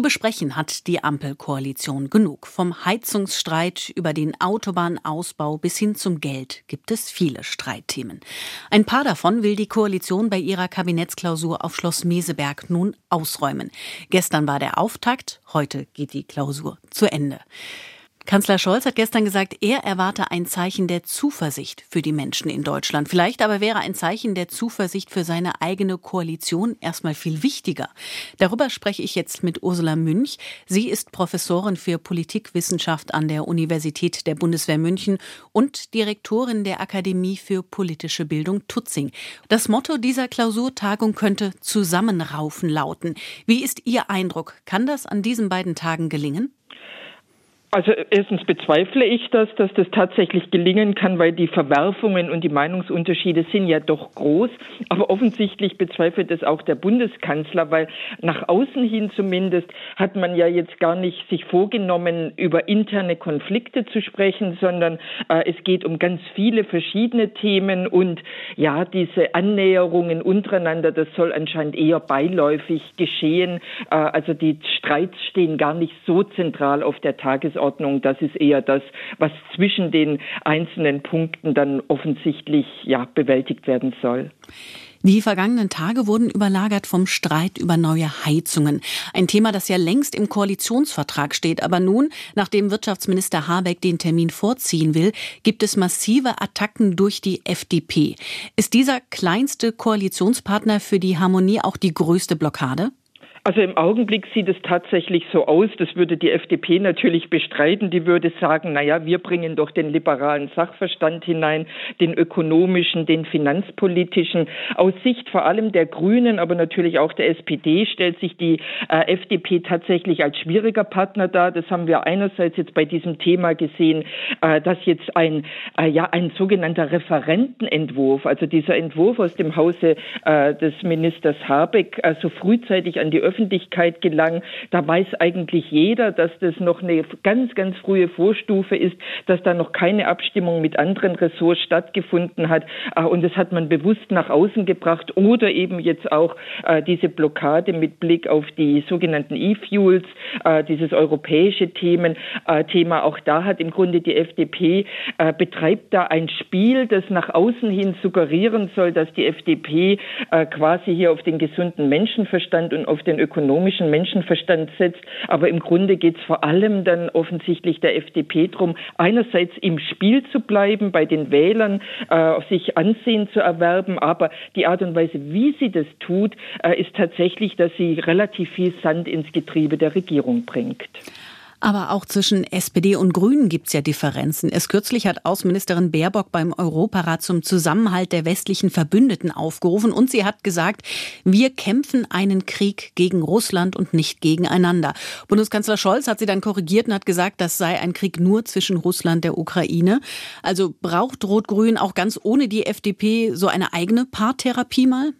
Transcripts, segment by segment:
Zu besprechen hat die Ampelkoalition genug. Vom Heizungsstreit über den Autobahnausbau bis hin zum Geld gibt es viele Streitthemen. Ein paar davon will die Koalition bei ihrer Kabinettsklausur auf Schloss Meseberg nun ausräumen. Gestern war der Auftakt, heute geht die Klausur zu Ende. Kanzler Scholz hat gestern gesagt, er erwarte ein Zeichen der Zuversicht für die Menschen in Deutschland. Vielleicht aber wäre ein Zeichen der Zuversicht für seine eigene Koalition erstmal viel wichtiger. Darüber spreche ich jetzt mit Ursula Münch. Sie ist Professorin für Politikwissenschaft an der Universität der Bundeswehr München und Direktorin der Akademie für politische Bildung Tutzing. Das Motto dieser Klausurtagung könnte Zusammenraufen lauten. Wie ist Ihr Eindruck? Kann das an diesen beiden Tagen gelingen? Also erstens bezweifle ich das, dass das tatsächlich gelingen kann, weil die Verwerfungen und die Meinungsunterschiede sind ja doch groß. Aber offensichtlich bezweifelt es auch der Bundeskanzler, weil nach außen hin zumindest hat man ja jetzt gar nicht sich vorgenommen, über interne Konflikte zu sprechen, sondern äh, es geht um ganz viele verschiedene Themen und ja, diese Annäherungen untereinander, das soll anscheinend eher beiläufig geschehen. Äh, also die Streits stehen gar nicht so zentral auf der Tagesordnung. Tagesordnung. Das ist eher das, was zwischen den einzelnen Punkten dann offensichtlich ja, bewältigt werden soll. Die vergangenen Tage wurden überlagert vom Streit über neue Heizungen. Ein Thema, das ja längst im Koalitionsvertrag steht. Aber nun, nachdem Wirtschaftsminister Habeck den Termin vorziehen will, gibt es massive Attacken durch die FDP. Ist dieser kleinste Koalitionspartner für die Harmonie auch die größte Blockade? Also im Augenblick sieht es tatsächlich so aus, das würde die FDP natürlich bestreiten. Die würde sagen, na ja, wir bringen doch den liberalen Sachverstand hinein, den ökonomischen, den finanzpolitischen. Aus Sicht vor allem der Grünen, aber natürlich auch der SPD stellt sich die äh, FDP tatsächlich als schwieriger Partner dar. Das haben wir einerseits jetzt bei diesem Thema gesehen, äh, dass jetzt ein, äh, ja, ein sogenannter Referentenentwurf, also dieser Entwurf aus dem Hause äh, des Ministers Habeck, äh, so frühzeitig an die Öffentlichkeit gelangen. Da weiß eigentlich jeder, dass das noch eine ganz, ganz frühe Vorstufe ist, dass da noch keine Abstimmung mit anderen Ressorts stattgefunden hat. Äh, und das hat man bewusst nach außen gebracht oder eben jetzt auch äh, diese Blockade mit Blick auf die sogenannten E-Fuels, äh, dieses europäische Themen, Thema. Auch da hat im Grunde die FDP betreibt da ein Spiel, das nach außen hin suggerieren soll, dass die FDP quasi hier auf den gesunden Menschenverstand und auf den ökonomischen Menschenverstand setzt. Aber im Grunde geht es vor allem dann offensichtlich der FDP darum, einerseits im Spiel zu bleiben, bei den Wählern äh, sich Ansehen zu erwerben, aber die Art und Weise, wie sie das tut, äh, ist tatsächlich, dass sie relativ viel Sand ins Getriebe der Regierung bringt. Aber auch zwischen SPD und Grünen gibt es ja Differenzen. Erst kürzlich hat Außenministerin Baerbock beim Europarat zum Zusammenhalt der westlichen Verbündeten aufgerufen und sie hat gesagt, wir kämpfen einen Krieg gegen Russland und nicht gegeneinander. Bundeskanzler Scholz hat sie dann korrigiert und hat gesagt, das sei ein Krieg nur zwischen Russland und der Ukraine. Also braucht Rot-Grün auch ganz ohne die FDP so eine eigene Paartherapie mal?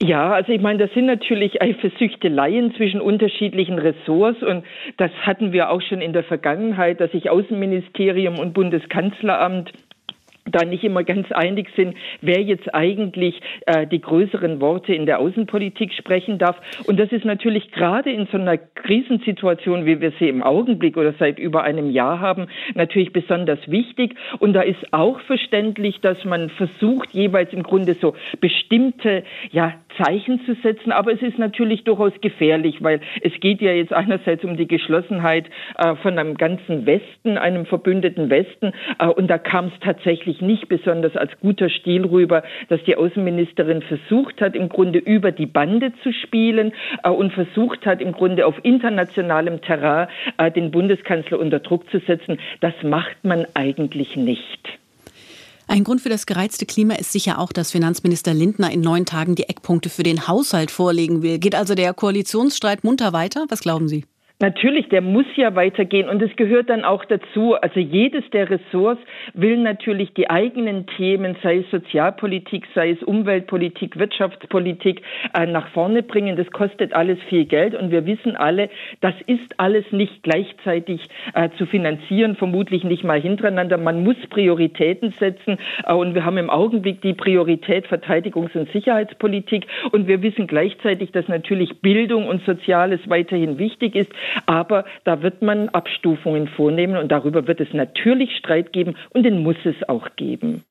Ja, also ich meine, das sind natürlich Eifersüchteleien zwischen unterschiedlichen Ressorts und das hatten wir auch schon in der Vergangenheit, dass sich Außenministerium und Bundeskanzleramt da nicht immer ganz einig sind, wer jetzt eigentlich äh, die größeren Worte in der Außenpolitik sprechen darf. Und das ist natürlich gerade in so einer Krisensituation, wie wir sie im Augenblick oder seit über einem Jahr haben, natürlich besonders wichtig. Und da ist auch verständlich, dass man versucht, jeweils im Grunde so bestimmte ja, Zeichen zu setzen. Aber es ist natürlich durchaus gefährlich, weil es geht ja jetzt einerseits um die Geschlossenheit äh, von einem ganzen Westen, einem verbündeten Westen. Äh, und da kam es tatsächlich nicht besonders als guter Stil rüber, dass die Außenministerin versucht hat, im Grunde über die Bande zu spielen äh, und versucht hat, im Grunde auf internationalem Terrain äh, den Bundeskanzler unter Druck zu setzen. Das macht man eigentlich nicht. Ein Grund für das gereizte Klima ist sicher auch, dass Finanzminister Lindner in neun Tagen die Eckpunkte für den Haushalt vorlegen will. Geht also der Koalitionsstreit munter weiter? Was glauben Sie? Natürlich, der muss ja weitergehen und es gehört dann auch dazu. Also jedes der Ressorts will natürlich die eigenen Themen, sei es Sozialpolitik, sei es Umweltpolitik, Wirtschaftspolitik, äh, nach vorne bringen. Das kostet alles viel Geld und wir wissen alle, das ist alles nicht gleichzeitig äh, zu finanzieren, vermutlich nicht mal hintereinander. Man muss Prioritäten setzen äh, und wir haben im Augenblick die Priorität Verteidigungs- und Sicherheitspolitik und wir wissen gleichzeitig, dass natürlich Bildung und Soziales weiterhin wichtig ist. Aber da wird man Abstufungen vornehmen und darüber wird es natürlich Streit geben und den muss es auch geben.